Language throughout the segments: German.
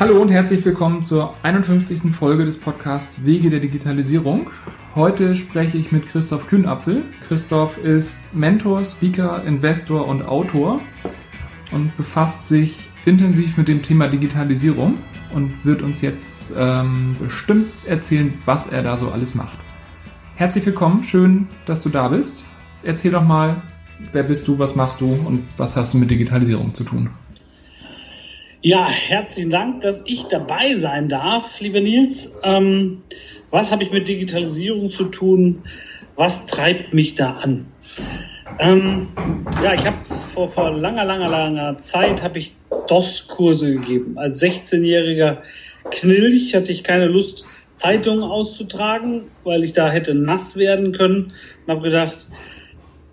Hallo und herzlich willkommen zur 51. Folge des Podcasts Wege der Digitalisierung. Heute spreche ich mit Christoph Kühnapfel. Christoph ist Mentor, Speaker, Investor und Autor und befasst sich intensiv mit dem Thema Digitalisierung und wird uns jetzt ähm, bestimmt erzählen, was er da so alles macht. Herzlich willkommen, schön, dass du da bist. Erzähl doch mal, wer bist du, was machst du und was hast du mit Digitalisierung zu tun? Ja, herzlichen Dank, dass ich dabei sein darf, lieber Nils. Ähm, was habe ich mit Digitalisierung zu tun? Was treibt mich da an? Ähm, ja, ich habe vor, vor langer, langer, langer Zeit habe ich DOS-Kurse gegeben. Als 16-jähriger Knilch hatte ich keine Lust, Zeitungen auszutragen, weil ich da hätte nass werden können und habe gedacht,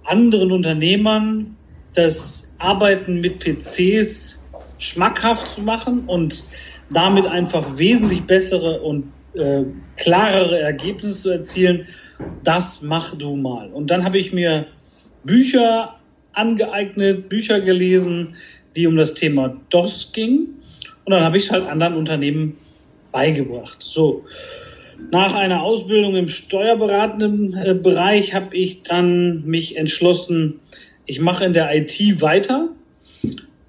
anderen Unternehmern das Arbeiten mit PCs schmackhaft zu machen und damit einfach wesentlich bessere und äh, klarere Ergebnisse zu erzielen, das mach du mal. Und dann habe ich mir Bücher angeeignet, Bücher gelesen, die um das Thema DOS ging. Und dann habe ich es halt anderen Unternehmen beigebracht. So. Nach einer Ausbildung im steuerberatenden äh, Bereich habe ich dann mich entschlossen, ich mache in der IT weiter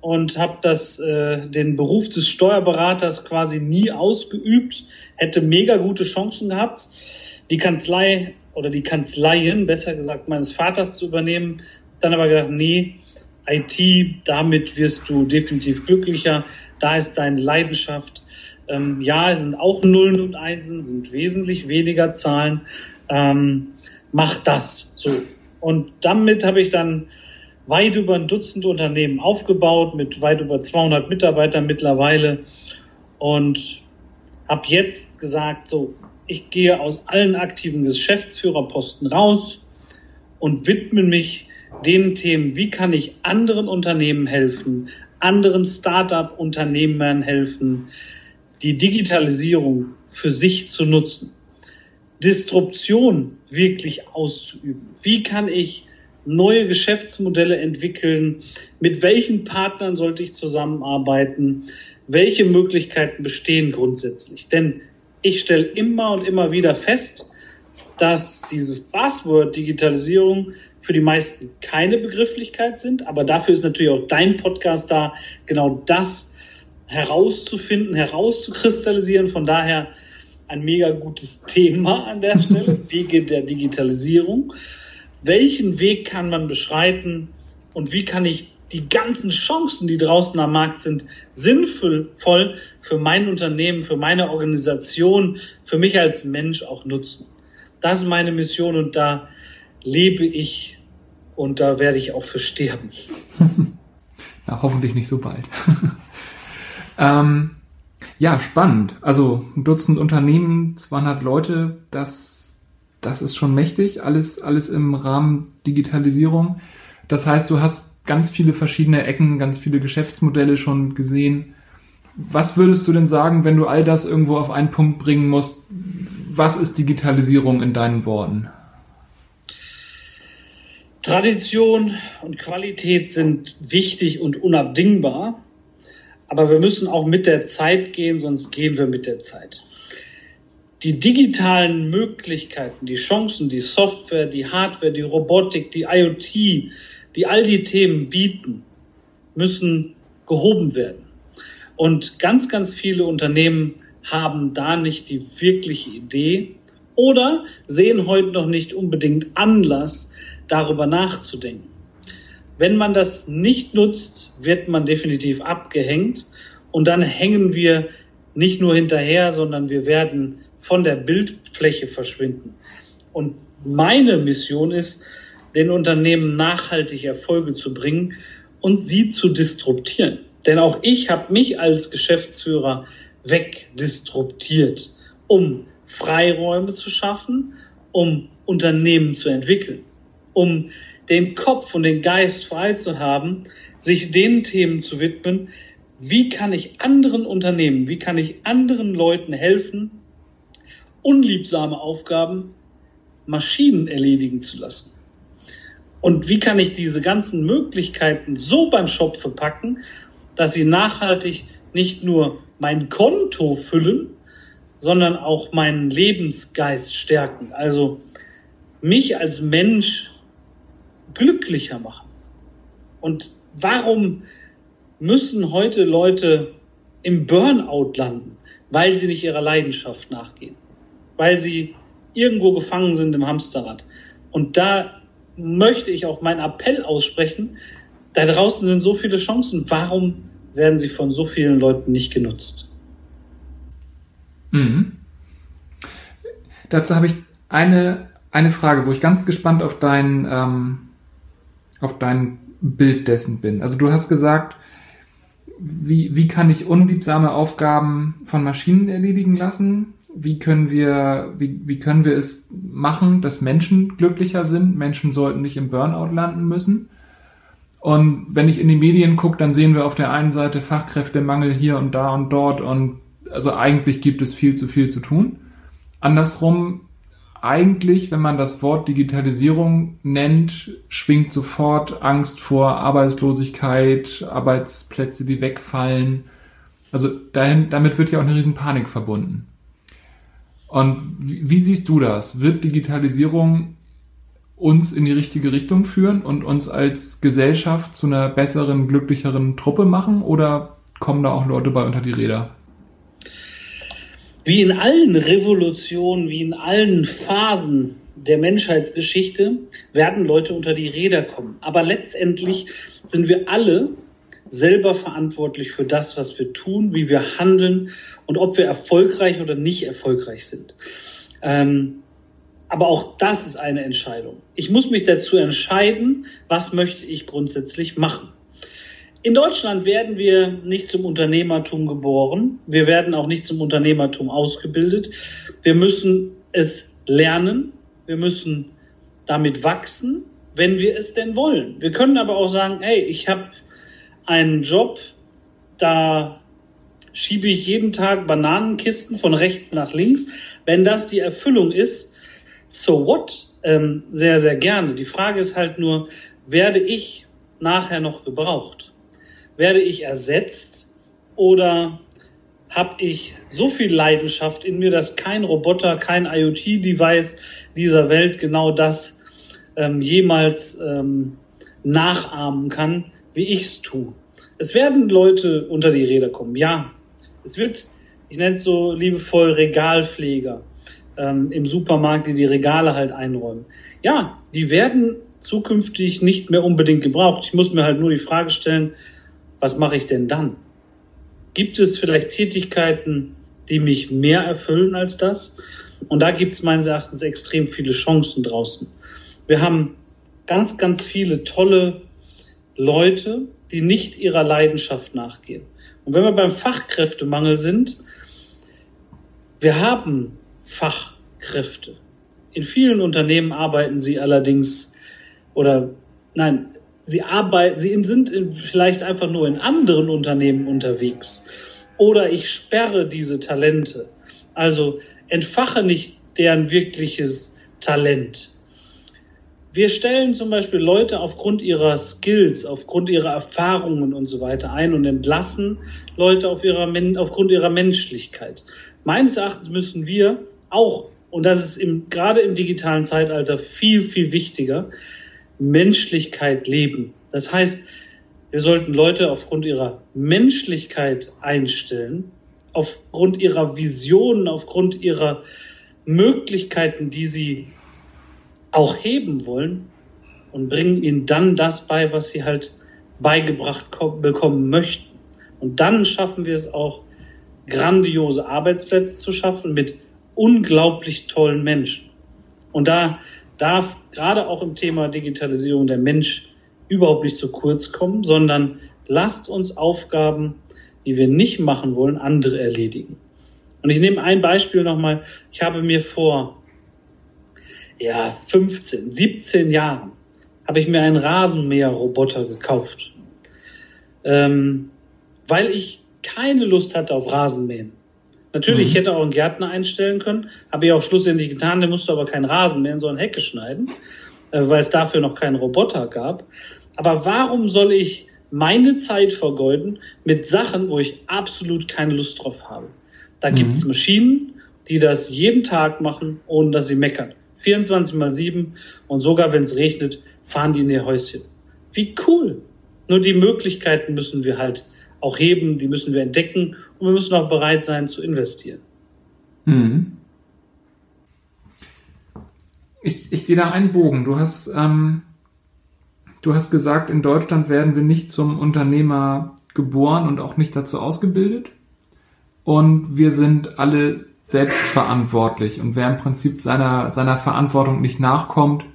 und habe das äh, den Beruf des Steuerberaters quasi nie ausgeübt, hätte mega gute Chancen gehabt, die Kanzlei oder die Kanzleien, besser gesagt, meines Vaters zu übernehmen. Dann aber gedacht, nee, IT, damit wirst du definitiv glücklicher. Da ist deine Leidenschaft. Ähm, ja, es sind auch Nullen und Einsen, sind wesentlich weniger Zahlen. Ähm, mach das so. Und damit habe ich dann weit über ein Dutzend Unternehmen aufgebaut, mit weit über 200 Mitarbeitern mittlerweile. Und habe jetzt gesagt, so, ich gehe aus allen aktiven Geschäftsführerposten raus und widme mich den Themen, wie kann ich anderen Unternehmen helfen, anderen Start-up-Unternehmern helfen, die Digitalisierung für sich zu nutzen, Disruption wirklich auszuüben. Wie kann ich neue Geschäftsmodelle entwickeln? Mit welchen Partnern sollte ich zusammenarbeiten? Welche Möglichkeiten bestehen grundsätzlich? Denn ich stelle immer und immer wieder fest, dass dieses Buzzword Digitalisierung für die meisten keine Begrifflichkeit sind, aber dafür ist natürlich auch dein Podcast da, genau das herauszufinden, herauszukristallisieren. Von daher ein mega gutes Thema an der Stelle, Wege der Digitalisierung welchen Weg kann man beschreiten und wie kann ich die ganzen Chancen, die draußen am Markt sind, sinnvoll für mein Unternehmen, für meine Organisation, für mich als Mensch auch nutzen. Das ist meine Mission und da lebe ich und da werde ich auch für sterben. Ja, hoffentlich nicht so bald. ähm, ja, spannend. Also ein Dutzend Unternehmen, 200 Leute, das das ist schon mächtig, alles, alles im Rahmen Digitalisierung. Das heißt, du hast ganz viele verschiedene Ecken, ganz viele Geschäftsmodelle schon gesehen. Was würdest du denn sagen, wenn du all das irgendwo auf einen Punkt bringen musst? Was ist Digitalisierung in deinen Worten? Tradition und Qualität sind wichtig und unabdingbar, aber wir müssen auch mit der Zeit gehen, sonst gehen wir mit der Zeit die digitalen Möglichkeiten, die Chancen, die Software, die Hardware, die Robotik, die IoT, die all die Themen bieten, müssen gehoben werden. Und ganz, ganz viele Unternehmen haben da nicht die wirkliche Idee oder sehen heute noch nicht unbedingt Anlass, darüber nachzudenken. Wenn man das nicht nutzt, wird man definitiv abgehängt und dann hängen wir nicht nur hinterher, sondern wir werden von der Bildfläche verschwinden. Und meine Mission ist, den Unternehmen nachhaltig Erfolge zu bringen und sie zu disruptieren. Denn auch ich habe mich als Geschäftsführer wegdisruptiert, um Freiräume zu schaffen, um Unternehmen zu entwickeln, um den Kopf und den Geist frei zu haben, sich den Themen zu widmen, wie kann ich anderen Unternehmen, wie kann ich anderen Leuten helfen, unliebsame Aufgaben Maschinen erledigen zu lassen. Und wie kann ich diese ganzen Möglichkeiten so beim Shop verpacken, dass sie nachhaltig nicht nur mein Konto füllen, sondern auch meinen Lebensgeist stärken. Also mich als Mensch glücklicher machen. Und warum müssen heute Leute im Burnout landen? Weil sie nicht ihrer Leidenschaft nachgehen. Weil sie irgendwo gefangen sind im Hamsterrad. Und da möchte ich auch meinen Appell aussprechen. Da draußen sind so viele Chancen. Warum werden sie von so vielen Leuten nicht genutzt? Mhm. Dazu habe ich eine, eine Frage, wo ich ganz gespannt auf dein, ähm, auf dein Bild dessen bin. Also du hast gesagt, wie, wie kann ich unliebsame Aufgaben von Maschinen erledigen lassen? Wie können wir, wie, wie können wir es machen, dass Menschen glücklicher sind? Menschen sollten nicht im Burnout landen müssen. Und wenn ich in die Medien gucke, dann sehen wir auf der einen Seite Fachkräftemangel hier und da und dort und also eigentlich gibt es viel zu viel zu tun. Andersrum eigentlich, wenn man das Wort Digitalisierung nennt, schwingt sofort Angst vor Arbeitslosigkeit, Arbeitsplätze, die wegfallen. Also dahin, damit wird ja auch eine riesen Panik verbunden. Und wie, wie siehst du das? Wird Digitalisierung uns in die richtige Richtung führen und uns als Gesellschaft zu einer besseren, glücklicheren Truppe machen oder kommen da auch Leute bei unter die Räder? Wie in allen Revolutionen, wie in allen Phasen der Menschheitsgeschichte werden Leute unter die Räder kommen. Aber letztendlich sind wir alle selber verantwortlich für das, was wir tun, wie wir handeln und ob wir erfolgreich oder nicht erfolgreich sind. Ähm, aber auch das ist eine Entscheidung. Ich muss mich dazu entscheiden, was möchte ich grundsätzlich machen. In Deutschland werden wir nicht zum Unternehmertum geboren. Wir werden auch nicht zum Unternehmertum ausgebildet. Wir müssen es lernen. Wir müssen damit wachsen, wenn wir es denn wollen. Wir können aber auch sagen, hey, ich habe einen Job, da schiebe ich jeden Tag Bananenkisten von rechts nach links. Wenn das die Erfüllung ist, so what? Ähm, sehr, sehr gerne. Die Frage ist halt nur, werde ich nachher noch gebraucht? Werde ich ersetzt oder habe ich so viel Leidenschaft in mir, dass kein Roboter, kein IoT-Device dieser Welt genau das ähm, jemals ähm, nachahmen kann, wie ich es tue. Es werden Leute unter die Räder kommen, ja. Es wird, ich nenne es so liebevoll Regalpfleger ähm, im Supermarkt, die die Regale halt einräumen. Ja, die werden zukünftig nicht mehr unbedingt gebraucht. Ich muss mir halt nur die Frage stellen, was mache ich denn dann? Gibt es vielleicht Tätigkeiten, die mich mehr erfüllen als das? Und da gibt es meines Erachtens extrem viele Chancen draußen. Wir haben ganz, ganz viele tolle Leute, die nicht ihrer Leidenschaft nachgehen. Und wenn wir beim Fachkräftemangel sind, wir haben Fachkräfte. In vielen Unternehmen arbeiten sie allerdings oder nein, sie arbeiten, sie sind vielleicht einfach nur in anderen Unternehmen unterwegs. Oder ich sperre diese Talente. Also entfache nicht deren wirkliches Talent. Wir stellen zum Beispiel Leute aufgrund ihrer Skills, aufgrund ihrer Erfahrungen und so weiter ein und entlassen Leute auf ihrer, aufgrund ihrer Menschlichkeit. Meines Erachtens müssen wir auch, und das ist im, gerade im digitalen Zeitalter viel, viel wichtiger, Menschlichkeit leben. Das heißt, wir sollten Leute aufgrund ihrer Menschlichkeit einstellen, aufgrund ihrer Visionen, aufgrund ihrer Möglichkeiten, die sie auch heben wollen und bringen ihnen dann das bei, was sie halt beigebracht bekommen möchten. Und dann schaffen wir es auch, grandiose Arbeitsplätze zu schaffen mit unglaublich tollen Menschen. Und da darf gerade auch im Thema Digitalisierung der Mensch überhaupt nicht zu kurz kommen, sondern lasst uns Aufgaben, die wir nicht machen wollen, andere erledigen. Und ich nehme ein Beispiel nochmal. Ich habe mir vor ja, 15, 17 Jahren habe ich mir einen Rasenmäherroboter gekauft, ähm, weil ich keine Lust hatte auf Rasenmähen. Natürlich, mhm. ich hätte auch einen Gärtner einstellen können, habe ich auch schlussendlich getan, der musste aber keinen Rasen mähen, sondern Hecke schneiden, äh, weil es dafür noch keinen Roboter gab. Aber warum soll ich meine Zeit vergeuden mit Sachen, wo ich absolut keine Lust drauf habe. Da mhm. gibt es Maschinen, die das jeden Tag machen, ohne dass sie meckern. 24 mal 7 und sogar wenn es regnet, fahren die in ihr Häuschen. Wie cool! Nur die Möglichkeiten müssen wir halt auch heben, die müssen wir entdecken und wir müssen auch bereit sein zu investieren. Mhm. Ich, ich sehe da einen Bogen. Du hast, ähm, du hast gesagt, in Deutschland werden wir nicht zum Unternehmer geboren und auch nicht dazu ausgebildet. Und wir sind alle selbstverantwortlich. Und wer im Prinzip seiner, seiner Verantwortung nicht nachkommt,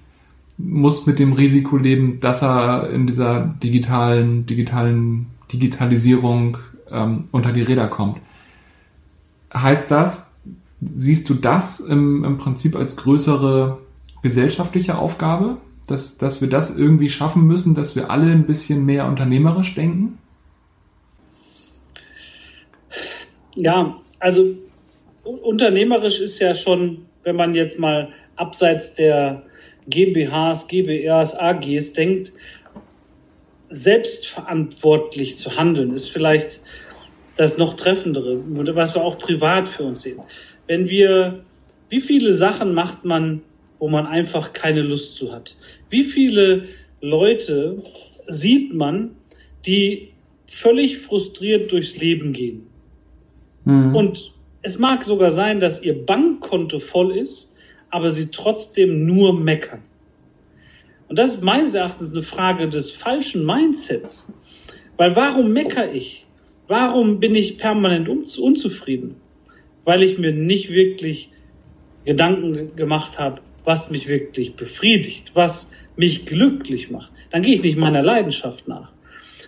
muss mit dem Risiko leben, dass er in dieser digitalen, digitalen Digitalisierung ähm, unter die Räder kommt. Heißt das, siehst du das im, im Prinzip als größere gesellschaftliche Aufgabe, dass, dass wir das irgendwie schaffen müssen, dass wir alle ein bisschen mehr unternehmerisch denken? Ja, also unternehmerisch ist ja schon, wenn man jetzt mal abseits der GmbHs, GbRs, AGs denkt, selbstverantwortlich zu handeln, ist vielleicht das noch treffendere, was wir auch privat für uns sehen. Wenn wir, wie viele Sachen macht man, wo man einfach keine Lust zu hat? Wie viele Leute sieht man, die völlig frustriert durchs Leben gehen? Mhm. Und es mag sogar sein, dass ihr Bankkonto voll ist, aber sie trotzdem nur meckern. Und das ist meines Erachtens eine Frage des falschen Mindsets. Weil warum meckere ich? Warum bin ich permanent unzufrieden? Weil ich mir nicht wirklich Gedanken gemacht habe, was mich wirklich befriedigt, was mich glücklich macht. Dann gehe ich nicht meiner Leidenschaft nach.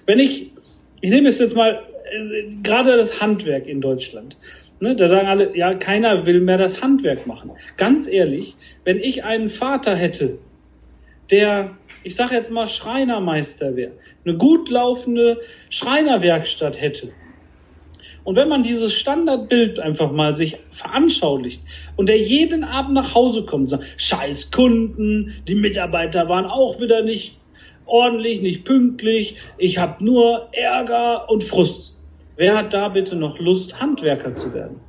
Wenn ich, ich nehme es jetzt mal, gerade das Handwerk in Deutschland. Ne, da sagen alle, ja, keiner will mehr das Handwerk machen. Ganz ehrlich, wenn ich einen Vater hätte, der, ich sage jetzt mal, Schreinermeister wäre, eine gut laufende Schreinerwerkstatt hätte, und wenn man dieses Standardbild einfach mal sich veranschaulicht und der jeden Abend nach Hause kommt und sagt, scheiß Kunden, die Mitarbeiter waren auch wieder nicht ordentlich, nicht pünktlich, ich habe nur Ärger und Frust. Wer hat da bitte noch Lust, Handwerker zu werden?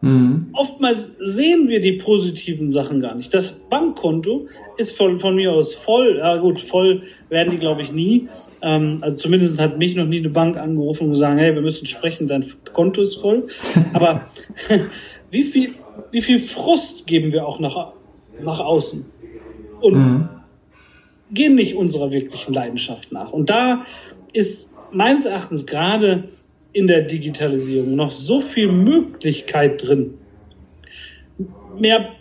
Mhm. Oftmals sehen wir die positiven Sachen gar nicht. Das Bankkonto ist von, von mir aus voll. Ja gut, voll werden die, glaube ich, nie. Ähm, also zumindest hat mich noch nie eine Bank angerufen und gesagt, hey, wir müssen sprechen, dein Konto ist voll. Aber wie viel, wie viel Frust geben wir auch nach, nach außen? Und mhm. gehen nicht unserer wirklichen Leidenschaft nach. Und da ist meines Erachtens gerade in der Digitalisierung noch so viel Möglichkeit drin. Mehr,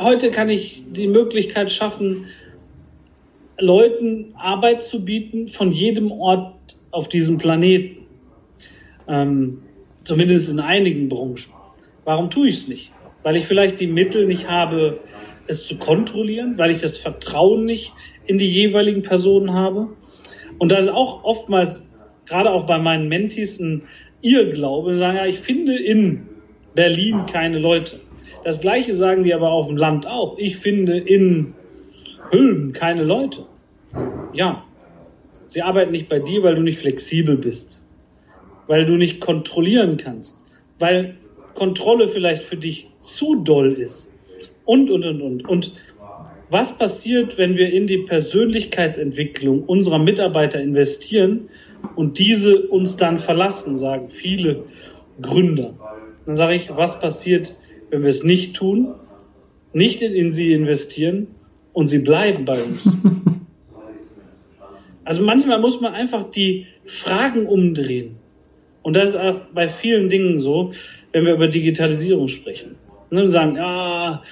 heute kann ich die Möglichkeit schaffen, Leuten Arbeit zu bieten von jedem Ort auf diesem Planeten. Ähm, zumindest in einigen Branchen. Warum tue ich es nicht? Weil ich vielleicht die Mittel nicht habe, es zu kontrollieren, weil ich das Vertrauen nicht in die jeweiligen Personen habe. Und das ist auch oftmals, gerade auch bei meinen Mentis, ein Irrglaube, sagen, ja, ich finde in Berlin keine Leute. Das Gleiche sagen die aber auf dem Land auch. Ich finde in Hülben keine Leute. Ja, sie arbeiten nicht bei dir, weil du nicht flexibel bist, weil du nicht kontrollieren kannst, weil Kontrolle vielleicht für dich zu doll ist und, und, und, und. Und was passiert, wenn wir in die Persönlichkeitsentwicklung unserer Mitarbeiter investieren und diese uns dann verlassen, sagen viele Gründer. Dann sage ich, was passiert, wenn wir es nicht tun, nicht in, in sie investieren und sie bleiben bei uns? Also manchmal muss man einfach die Fragen umdrehen. Und das ist auch bei vielen Dingen so, wenn wir über Digitalisierung sprechen. Und dann sagen, ja,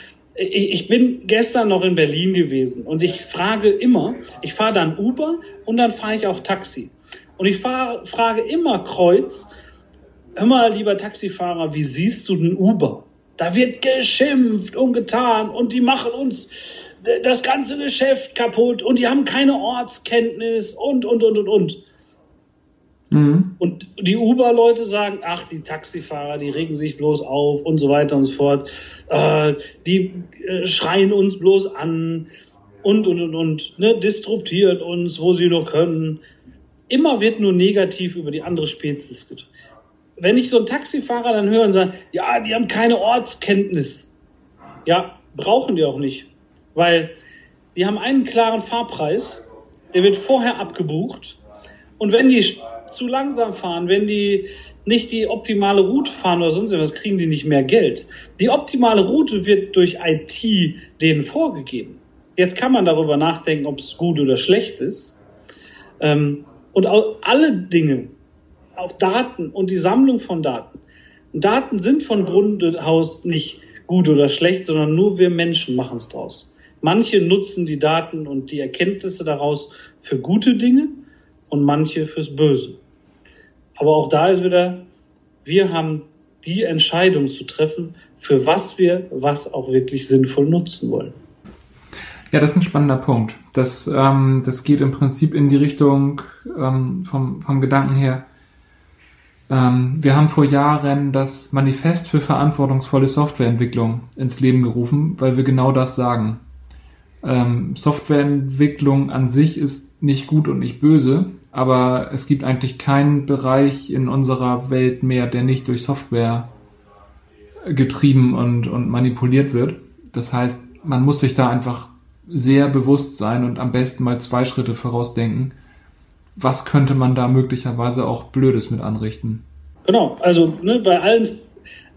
ich, ich bin gestern noch in Berlin gewesen und ich frage immer, ich fahre dann Uber und dann fahre ich auch Taxi. Und ich fahr, frage immer Kreuz, hör mal, lieber Taxifahrer, wie siehst du den Uber? Da wird geschimpft und getan und die machen uns das ganze Geschäft kaputt und die haben keine Ortskenntnis und, und, und, und, und. Mhm. Und die Uber-Leute sagen, ach, die Taxifahrer, die regen sich bloß auf und so weiter und so fort. Äh, die äh, schreien uns bloß an und, und, und, und, ne, disruptieren uns, wo sie nur können. immer wird nur negativ über die andere Spezies gedacht. Wenn ich so einen Taxifahrer dann höre und sage, ja, die haben keine Ortskenntnis. Ja, brauchen die auch nicht. Weil die haben einen klaren Fahrpreis, der wird vorher abgebucht. Und wenn die zu langsam fahren, wenn die nicht die optimale Route fahren oder sonst was, kriegen die nicht mehr Geld. Die optimale Route wird durch IT denen vorgegeben. Jetzt kann man darüber nachdenken, ob es gut oder schlecht ist. Ähm, und auch alle Dinge, auch Daten und die Sammlung von Daten. Daten sind von Grund aus nicht gut oder schlecht, sondern nur wir Menschen machen es draus. Manche nutzen die Daten und die Erkenntnisse daraus für gute Dinge und manche fürs Böse. Aber auch da ist wieder, wir haben die Entscheidung zu treffen, für was wir was auch wirklich sinnvoll nutzen wollen. Ja, das ist ein spannender Punkt. Das, ähm, das geht im Prinzip in die Richtung ähm, vom, vom Gedanken her. Ähm, wir haben vor Jahren das Manifest für verantwortungsvolle Softwareentwicklung ins Leben gerufen, weil wir genau das sagen. Ähm, Softwareentwicklung an sich ist nicht gut und nicht böse, aber es gibt eigentlich keinen Bereich in unserer Welt mehr, der nicht durch Software getrieben und, und manipuliert wird. Das heißt, man muss sich da einfach sehr bewusst sein und am besten mal zwei Schritte vorausdenken. Was könnte man da möglicherweise auch Blödes mit anrichten? Genau, also ne, bei allen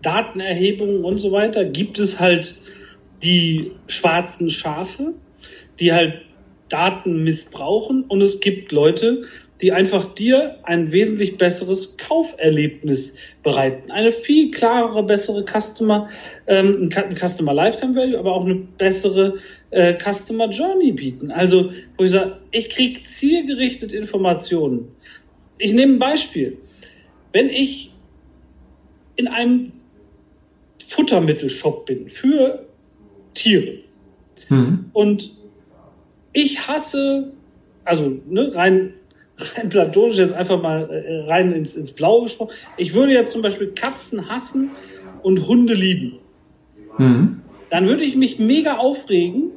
Datenerhebungen und so weiter gibt es halt die schwarzen Schafe, die halt Daten missbrauchen und es gibt Leute, die einfach dir ein wesentlich besseres Kauferlebnis bereiten. Eine viel klarere, bessere Customer, ähm, Customer Lifetime Value, aber auch eine bessere äh, Customer Journey bieten. Also, wo ich sage, ich kriege zielgerichtet Informationen. Ich nehme ein Beispiel. Wenn ich in einem Futtermittelshop bin für Tiere hm. und ich hasse, also ne, rein rein platonisch jetzt einfach mal äh, rein ins, ins Blaue gesprochen. Ich würde jetzt zum Beispiel Katzen hassen und Hunde lieben. Mhm. Dann würde ich mich mega aufregen,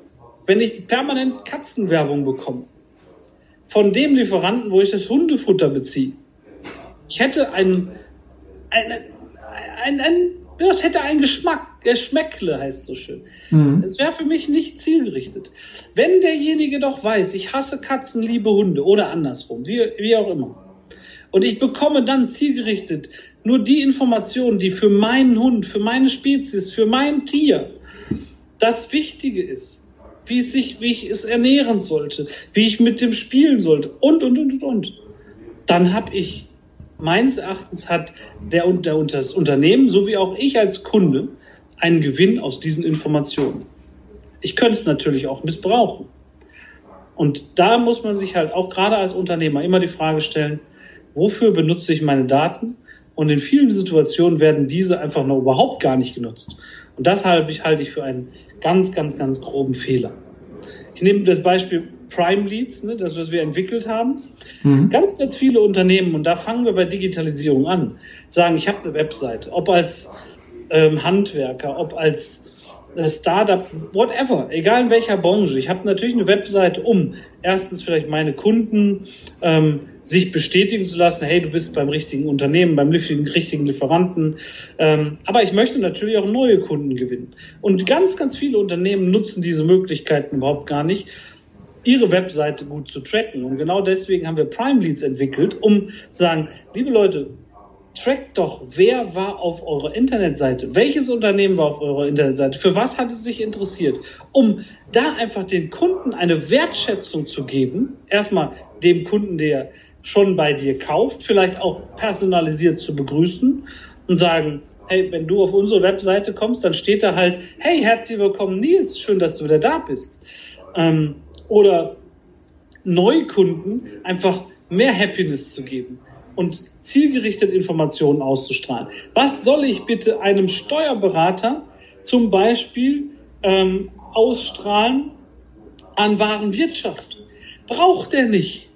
wenn ich permanent Katzenwerbung bekomme. Von dem Lieferanten, wo ich das Hundefutter beziehe. Ich hätte einen, einen, einen, einen ja, es hätte einen Geschmack, Geschmäckle heißt so schön. Mhm. Es wäre für mich nicht zielgerichtet. Wenn derjenige doch weiß, ich hasse Katzen, liebe Hunde oder andersrum, wie, wie auch immer. Und ich bekomme dann zielgerichtet nur die Informationen, die für meinen Hund, für meine Spezies, für mein Tier das Wichtige ist. Wie, es sich, wie ich es ernähren sollte, wie ich mit dem spielen sollte und, und, und, und, und. Dann habe ich meines Erachtens hat der, der, das Unternehmen sowie auch ich als Kunde einen Gewinn aus diesen Informationen. Ich könnte es natürlich auch missbrauchen. Und da muss man sich halt auch gerade als Unternehmer immer die Frage stellen, wofür benutze ich meine Daten? Und in vielen Situationen werden diese einfach noch überhaupt gar nicht genutzt. Und das halte ich, halte ich für einen ganz, ganz, ganz groben Fehler. Ich nehme das Beispiel Prime Leads, ne, das, was wir entwickelt haben. Mhm. Ganz, ganz viele Unternehmen, und da fangen wir bei Digitalisierung an, sagen, ich habe eine Website, ob als ähm, Handwerker, ob als äh, Startup, whatever, egal in welcher Branche. Ich habe natürlich eine Website, um erstens vielleicht meine Kunden ähm, sich bestätigen zu lassen, hey, du bist beim richtigen Unternehmen, beim richtigen Lieferanten. Ähm, aber ich möchte natürlich auch neue Kunden gewinnen. Und ganz, ganz viele Unternehmen nutzen diese Möglichkeiten überhaupt gar nicht, ihre Webseite gut zu tracken. Und genau deswegen haben wir Prime Leads entwickelt, um zu sagen, liebe Leute, trackt doch, wer war auf eurer Internetseite, welches Unternehmen war auf eurer Internetseite, für was hat es sich interessiert, um da einfach den Kunden eine Wertschätzung zu geben, erstmal dem Kunden, der schon bei dir kauft, vielleicht auch personalisiert zu begrüßen und sagen, hey, wenn du auf unsere Webseite kommst, dann steht da halt, hey, herzlich willkommen Nils, schön, dass du wieder da bist. Ähm, oder Neukunden einfach mehr Happiness zu geben und zielgerichtet Informationen auszustrahlen. Was soll ich bitte einem Steuerberater zum Beispiel ähm, ausstrahlen an Warenwirtschaft? Braucht er nicht.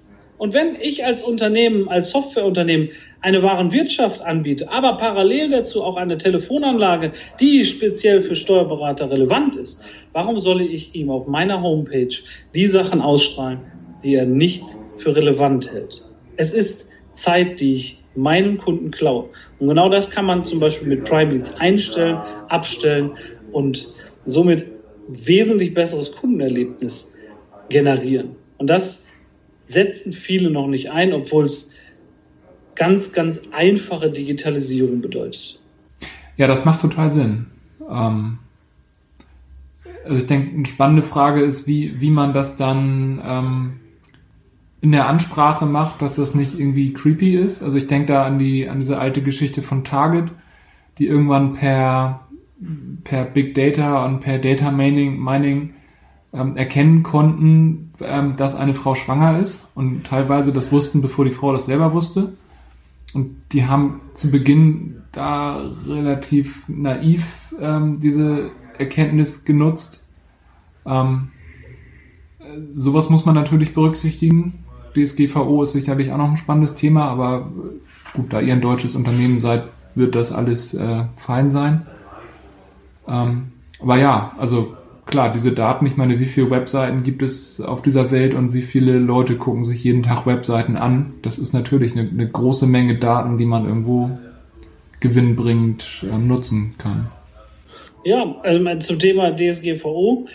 Und wenn ich als Unternehmen, als Softwareunternehmen eine Warenwirtschaft anbiete, aber parallel dazu auch eine Telefonanlage, die speziell für Steuerberater relevant ist, warum soll ich ihm auf meiner Homepage die Sachen ausstrahlen, die er nicht für relevant hält? Es ist Zeit, die ich meinen Kunden klaue. Und genau das kann man zum Beispiel mit Prime Leads einstellen, abstellen und somit wesentlich besseres Kundenerlebnis generieren. Und das setzen viele noch nicht ein, obwohl es ganz, ganz einfache Digitalisierung bedeutet. Ja, das macht total Sinn. Ähm, also ich denke, eine spannende Frage ist, wie, wie man das dann ähm, in der Ansprache macht, dass das nicht irgendwie creepy ist. Also ich denke da an die an diese alte Geschichte von Target, die irgendwann per per Big Data und per Data Mining, Mining ähm, erkennen konnten, ähm, dass eine Frau schwanger ist und teilweise das wussten, bevor die Frau das selber wusste. Und die haben zu Beginn da relativ naiv ähm, diese Erkenntnis genutzt. Ähm, sowas muss man natürlich berücksichtigen. DSGVO ist sicherlich auch noch ein spannendes Thema, aber gut, da ihr ein deutsches Unternehmen seid, wird das alles äh, fein sein. Ähm, aber ja, also klar, diese Daten, ich meine, wie viele Webseiten gibt es auf dieser Welt und wie viele Leute gucken sich jeden Tag Webseiten an? Das ist natürlich eine, eine große Menge Daten, die man irgendwo gewinnbringend äh, nutzen kann. Ja, also zum Thema DSGVO.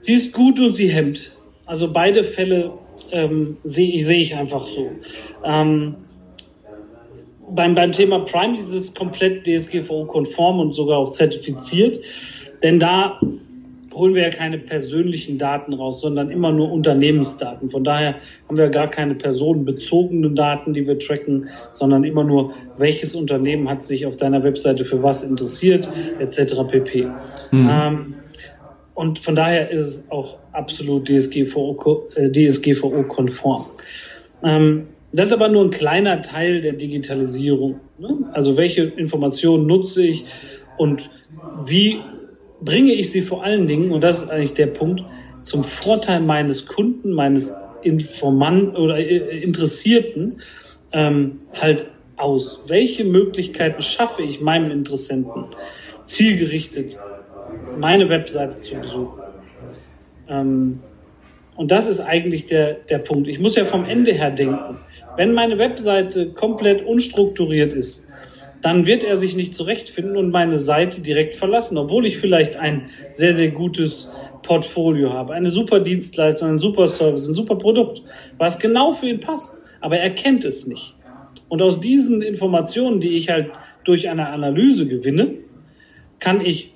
Sie ist gut und sie hemmt. Also beide Fälle ähm, sehe seh ich einfach so. Ähm, beim, beim Thema Prime ist es komplett DSGVO-konform und sogar auch zertifiziert, denn da holen wir ja keine persönlichen Daten raus, sondern immer nur Unternehmensdaten. Von daher haben wir gar keine personenbezogenen Daten, die wir tracken, sondern immer nur, welches Unternehmen hat sich auf deiner Webseite für was interessiert, etc. pp. Mhm. Ähm, und von daher ist es auch absolut DSGVO, äh, DSGVO-konform. Ähm, das ist aber nur ein kleiner Teil der Digitalisierung. Ne? Also welche Informationen nutze ich und wie bringe ich sie vor allen Dingen, und das ist eigentlich der Punkt, zum Vorteil meines Kunden, meines Informanten oder äh, Interessierten ähm, halt aus. Welche Möglichkeiten schaffe ich meinem Interessenten zielgerichtet meine Webseite zu besuchen? Ähm, und das ist eigentlich der, der Punkt. Ich muss ja vom Ende her denken. Wenn meine Webseite komplett unstrukturiert ist, dann wird er sich nicht zurechtfinden und meine Seite direkt verlassen, obwohl ich vielleicht ein sehr, sehr gutes Portfolio habe, eine super Dienstleistung, ein super Service, ein super Produkt, was genau für ihn passt, aber er kennt es nicht. Und aus diesen Informationen, die ich halt durch eine Analyse gewinne, kann ich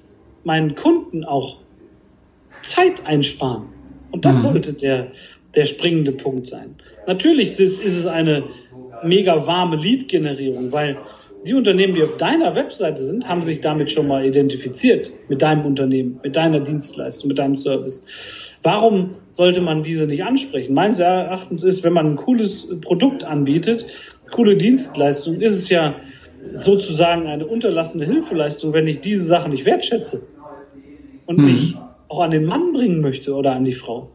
meinen Kunden auch Zeit einsparen. Und das mhm. sollte der, der springende Punkt sein. Natürlich ist, ist es eine mega warme Lead-Generierung, weil die Unternehmen, die auf deiner Webseite sind, haben sich damit schon mal identifiziert mit deinem Unternehmen, mit deiner Dienstleistung, mit deinem Service. Warum sollte man diese nicht ansprechen? Meines Erachtens ist, wenn man ein cooles Produkt anbietet, coole Dienstleistung, ist es ja sozusagen eine unterlassene Hilfeleistung, wenn ich diese Sachen nicht wertschätze und hm. mich auch an den Mann bringen möchte oder an die Frau.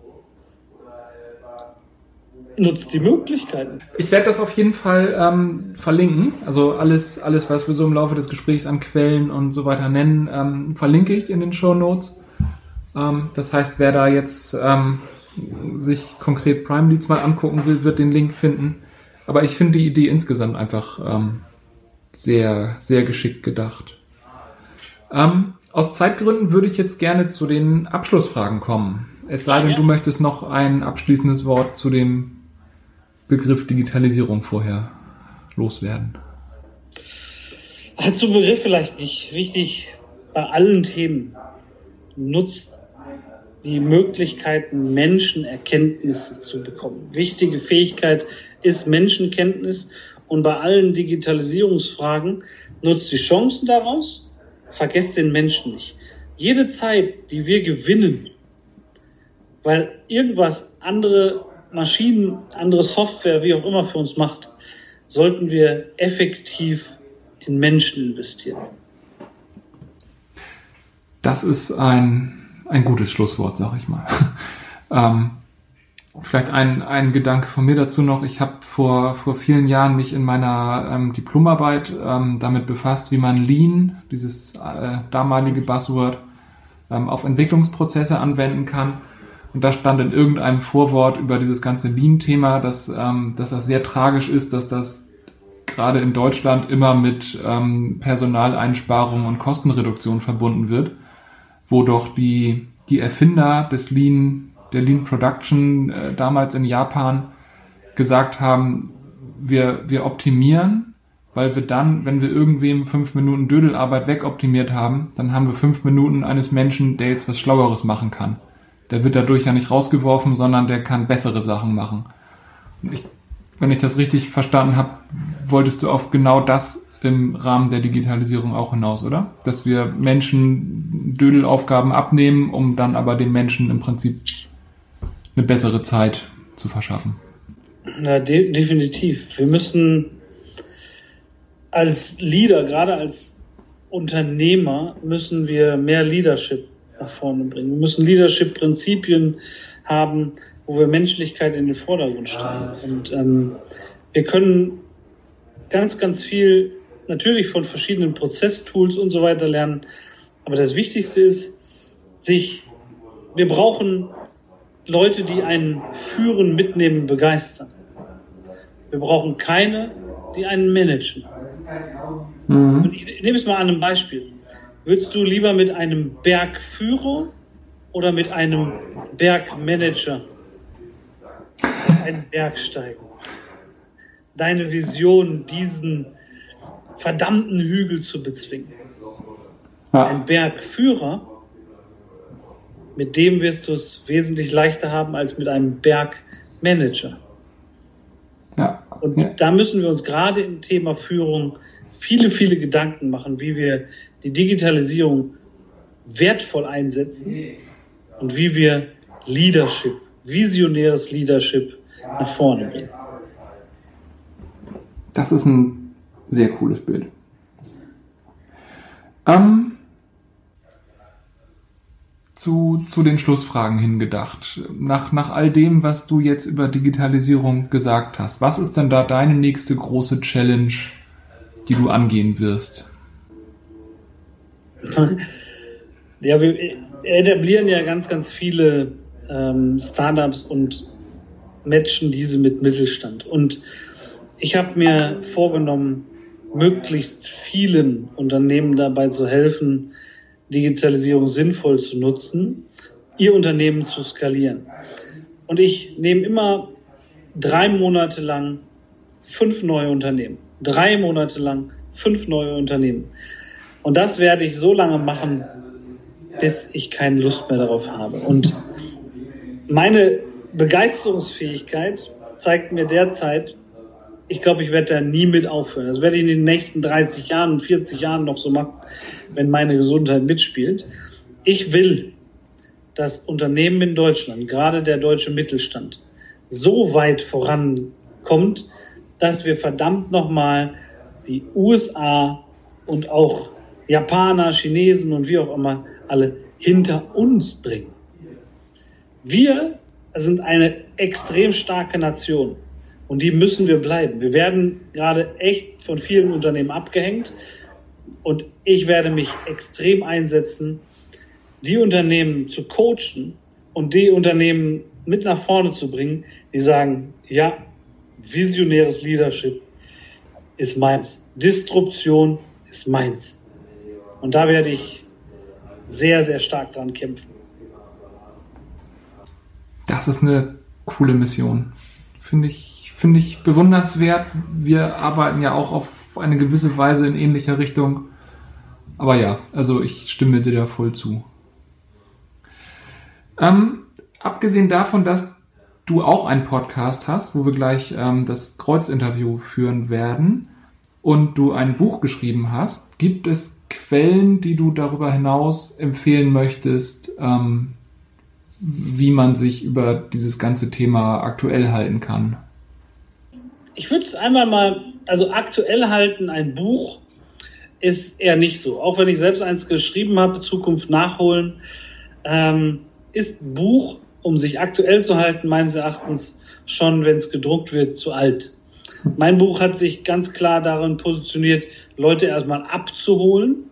Nutzt die Möglichkeiten. Ich werde das auf jeden Fall ähm, verlinken. Also alles, alles, was wir so im Laufe des Gesprächs an Quellen und so weiter nennen, ähm, verlinke ich in den Show Notes. Ähm, das heißt, wer da jetzt ähm, sich konkret Prime Leads mal angucken will, wird den Link finden. Aber ich finde die Idee insgesamt einfach ähm, sehr, sehr geschickt gedacht. Ähm, aus Zeitgründen würde ich jetzt gerne zu den Abschlussfragen kommen. Es sei denn, du möchtest noch ein abschließendes Wort zu dem Begriff Digitalisierung vorher loswerden. Also zum Begriff vielleicht nicht. Wichtig bei allen Themen nutzt die Möglichkeiten, Menschenerkenntnisse zu bekommen. Wichtige Fähigkeit ist Menschenkenntnis und bei allen Digitalisierungsfragen nutzt die Chancen daraus vergesst den Menschen nicht. Jede Zeit, die wir gewinnen, weil irgendwas andere Maschinen, andere Software, wie auch immer für uns macht, sollten wir effektiv in Menschen investieren. Das ist ein, ein gutes Schlusswort, sag ich mal. ähm, Vielleicht ein, ein Gedanke von mir dazu noch. Ich habe vor, vor vielen Jahren mich in meiner ähm, Diplomarbeit ähm, damit befasst, wie man Lean, dieses äh, damalige Buzzword, ähm, auf Entwicklungsprozesse anwenden kann. Und da stand in irgendeinem Vorwort über dieses ganze Lean-Thema, dass, ähm, dass das sehr tragisch ist, dass das gerade in Deutschland immer mit ähm, Personaleinsparungen und Kostenreduktion verbunden wird, wo doch die, die Erfinder des Lean, der Lean Production äh, damals in Japan gesagt haben, wir, wir optimieren, weil wir dann, wenn wir irgendwem fünf Minuten Dödelarbeit wegoptimiert haben, dann haben wir fünf Minuten eines Menschen, der jetzt was Schlaueres machen kann. Der wird dadurch ja nicht rausgeworfen, sondern der kann bessere Sachen machen. Und ich, wenn ich das richtig verstanden habe, wolltest du auf genau das im Rahmen der Digitalisierung auch hinaus, oder? Dass wir Menschen Dödelaufgaben abnehmen, um dann aber den Menschen im Prinzip eine bessere Zeit zu verschaffen. Ja, de definitiv. Wir müssen als Leader, gerade als Unternehmer, müssen wir mehr Leadership nach vorne bringen. Wir müssen Leadership-Prinzipien haben, wo wir Menschlichkeit in den Vordergrund stellen. Und ähm, wir können ganz, ganz viel natürlich von verschiedenen Prozesstools und so weiter lernen. Aber das Wichtigste ist, sich, wir brauchen Leute, die einen führen, mitnehmen, begeistern. Wir brauchen keine, die einen managen. Mhm. Und ich nehme es mal an einem Beispiel. Würdest du lieber mit einem Bergführer oder mit einem Bergmanager einen Berg steigen? Deine Vision, diesen verdammten Hügel zu bezwingen. Ja. Ein Bergführer, mit dem wirst du es wesentlich leichter haben als mit einem Bergmanager. Ja. Und ja. da müssen wir uns gerade im Thema Führung viele, viele Gedanken machen, wie wir die Digitalisierung wertvoll einsetzen und wie wir Leadership, visionäres Leadership nach vorne bringen. Das ist ein sehr cooles Bild. Ähm, zu, zu den Schlussfragen hingedacht. Nach, nach all dem, was du jetzt über Digitalisierung gesagt hast, was ist denn da deine nächste große Challenge, die du angehen wirst? Ja, wir etablieren ja ganz, ganz viele ähm, Startups und matchen diese mit Mittelstand. Und ich habe mir vorgenommen, möglichst vielen Unternehmen dabei zu helfen, Digitalisierung sinnvoll zu nutzen, ihr Unternehmen zu skalieren. Und ich nehme immer drei Monate lang fünf neue Unternehmen. Drei Monate lang fünf neue Unternehmen. Und das werde ich so lange machen, bis ich keine Lust mehr darauf habe. Und meine Begeisterungsfähigkeit zeigt mir derzeit, ich glaube, ich werde da nie mit aufhören. Das werde ich in den nächsten 30 Jahren und 40 Jahren noch so machen, wenn meine Gesundheit mitspielt. Ich will, dass Unternehmen in Deutschland, gerade der deutsche Mittelstand, so weit vorankommt, dass wir verdammt nochmal die USA und auch Japaner, Chinesen und wie auch immer alle hinter uns bringen. Wir sind eine extrem starke Nation und die müssen wir bleiben. Wir werden gerade echt von vielen Unternehmen abgehängt und ich werde mich extrem einsetzen, die Unternehmen zu coachen und die Unternehmen mit nach vorne zu bringen, die sagen, ja, visionäres Leadership ist meins. Disruption ist meins. Und da werde ich sehr, sehr stark dran kämpfen. Das ist eine coole Mission. Finde ich, finde ich bewundernswert. Wir arbeiten ja auch auf eine gewisse Weise in ähnlicher Richtung. Aber ja, also ich stimme dir da voll zu. Ähm, abgesehen davon, dass du auch einen Podcast hast, wo wir gleich ähm, das Kreuzinterview führen werden und du ein Buch geschrieben hast, gibt es Quellen, die du darüber hinaus empfehlen möchtest, ähm, wie man sich über dieses ganze Thema aktuell halten kann? Ich würde es einmal mal, also aktuell halten, ein Buch ist eher nicht so. Auch wenn ich selbst eins geschrieben habe, Zukunft nachholen, ähm, ist Buch, um sich aktuell zu halten, meines Erachtens schon, wenn es gedruckt wird, zu alt. Mein Buch hat sich ganz klar darin positioniert, Leute erstmal abzuholen,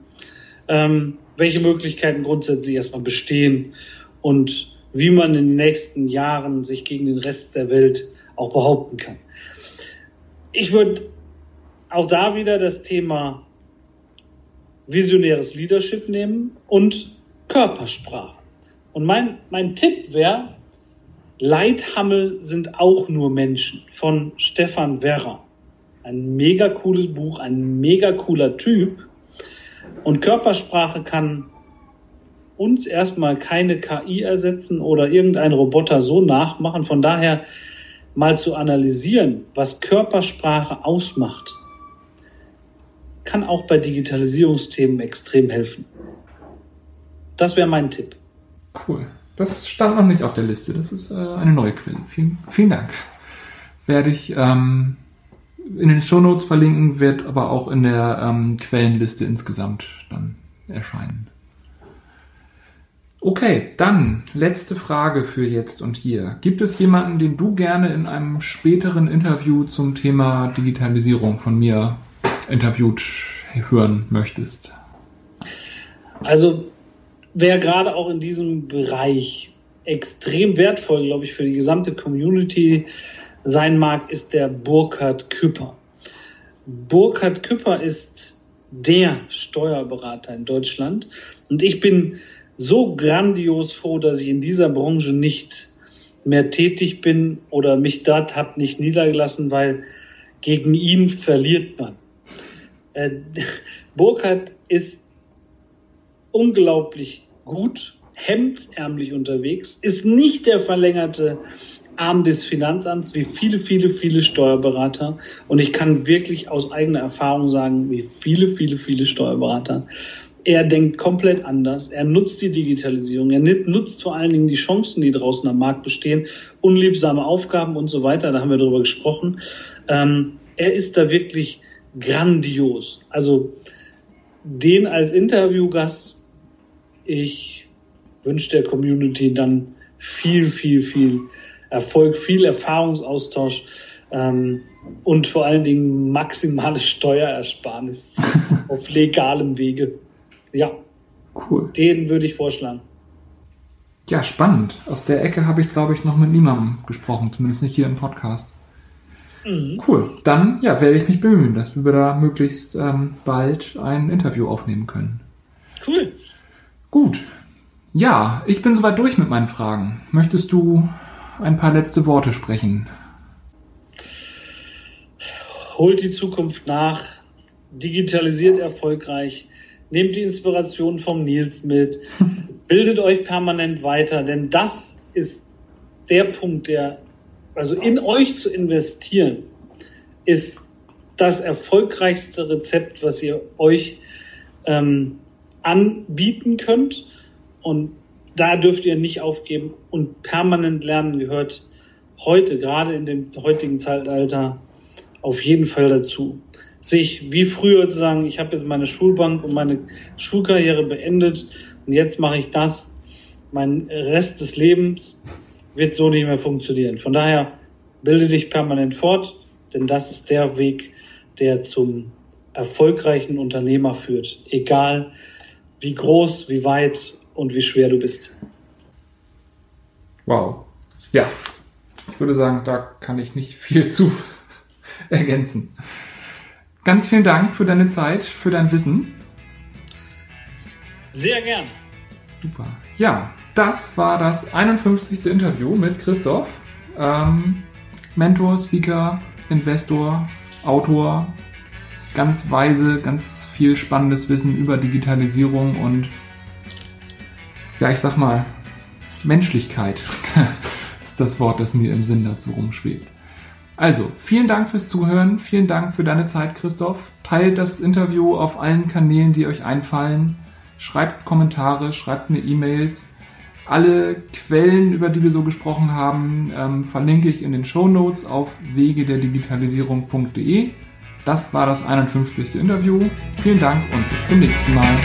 ähm, welche Möglichkeiten grundsätzlich erstmal bestehen und wie man in den nächsten Jahren sich gegen den Rest der Welt auch behaupten kann. Ich würde auch da wieder das Thema visionäres Leadership nehmen und Körpersprache. Und mein, mein Tipp wäre, Leithammel sind auch nur Menschen von Stefan Werrer. Ein mega cooles Buch, ein mega cooler Typ. Und Körpersprache kann uns erstmal keine KI ersetzen oder irgendein Roboter so nachmachen. Von daher mal zu analysieren, was Körpersprache ausmacht, kann auch bei Digitalisierungsthemen extrem helfen. Das wäre mein Tipp. Cool. Das stand noch nicht auf der Liste. Das ist äh, eine neue Quelle. Vielen, vielen Dank. Werde ich ähm, in den Shownotes verlinken, wird aber auch in der ähm, Quellenliste insgesamt dann erscheinen. Okay, dann letzte Frage für jetzt und hier. Gibt es jemanden, den du gerne in einem späteren Interview zum Thema Digitalisierung von mir interviewt hören möchtest? Also wer gerade auch in diesem Bereich extrem wertvoll, glaube ich, für die gesamte Community sein mag, ist der Burkhard Küpper. Burkhard Küpper ist der Steuerberater in Deutschland und ich bin so grandios froh, dass ich in dieser Branche nicht mehr tätig bin oder mich dort habe nicht niedergelassen, weil gegen ihn verliert man. Äh, Burkhardt ist unglaublich gut, hemdsärmlich unterwegs, ist nicht der verlängerte Arm des Finanzamts wie viele, viele, viele Steuerberater. Und ich kann wirklich aus eigener Erfahrung sagen, wie viele, viele, viele Steuerberater. Er denkt komplett anders. Er nutzt die Digitalisierung. Er nutzt vor allen Dingen die Chancen, die draußen am Markt bestehen, unliebsame Aufgaben und so weiter. Da haben wir drüber gesprochen. Ähm, er ist da wirklich grandios. Also den als Interviewgast, ich wünsche der Community dann viel, viel, viel Erfolg, viel Erfahrungsaustausch ähm, und vor allen Dingen maximale Steuerersparnis auf legalem Wege. Ja, cool. Den würde ich vorschlagen. Ja, spannend. Aus der Ecke habe ich, glaube ich, noch mit niemandem gesprochen, zumindest nicht hier im Podcast. Mhm. Cool. Dann ja, werde ich mich bemühen, dass wir da möglichst ähm, bald ein Interview aufnehmen können. Cool. Gut. Ja, ich bin soweit durch mit meinen Fragen. Möchtest du ein paar letzte Worte sprechen? Holt die Zukunft nach, digitalisiert erfolgreich, nehmt die Inspiration vom Nils mit, bildet euch permanent weiter, denn das ist der Punkt, der also in euch zu investieren, ist das erfolgreichste Rezept, was ihr euch ähm, anbieten könnt. Und da dürft ihr nicht aufgeben. Und permanent lernen gehört heute, gerade in dem heutigen Zeitalter, auf jeden Fall dazu. Sich wie früher zu sagen, ich habe jetzt meine Schulbank und meine Schulkarriere beendet und jetzt mache ich das, mein Rest des Lebens wird so nicht mehr funktionieren. Von daher bilde dich permanent fort, denn das ist der Weg, der zum erfolgreichen Unternehmer führt, egal wie groß, wie weit und wie schwer du bist. Wow. Ja, ich würde sagen, da kann ich nicht viel zu ergänzen. Ganz vielen Dank für deine Zeit, für dein Wissen. Sehr gern. Super. Ja, das war das 51. Interview mit Christoph. Ähm, Mentor, Speaker, Investor, Autor. Ganz weise, ganz viel spannendes Wissen über Digitalisierung und ja, ich sag mal, Menschlichkeit ist das Wort, das mir im Sinn dazu rumschwebt. Also, vielen Dank fürs Zuhören, vielen Dank für deine Zeit, Christoph. Teilt das Interview auf allen Kanälen, die euch einfallen. Schreibt Kommentare, schreibt mir E-Mails. Alle Quellen, über die wir so gesprochen haben, ähm, verlinke ich in den Show Notes auf wegederdigitalisierung.de. Das war das 51. Interview. Vielen Dank und bis zum nächsten Mal.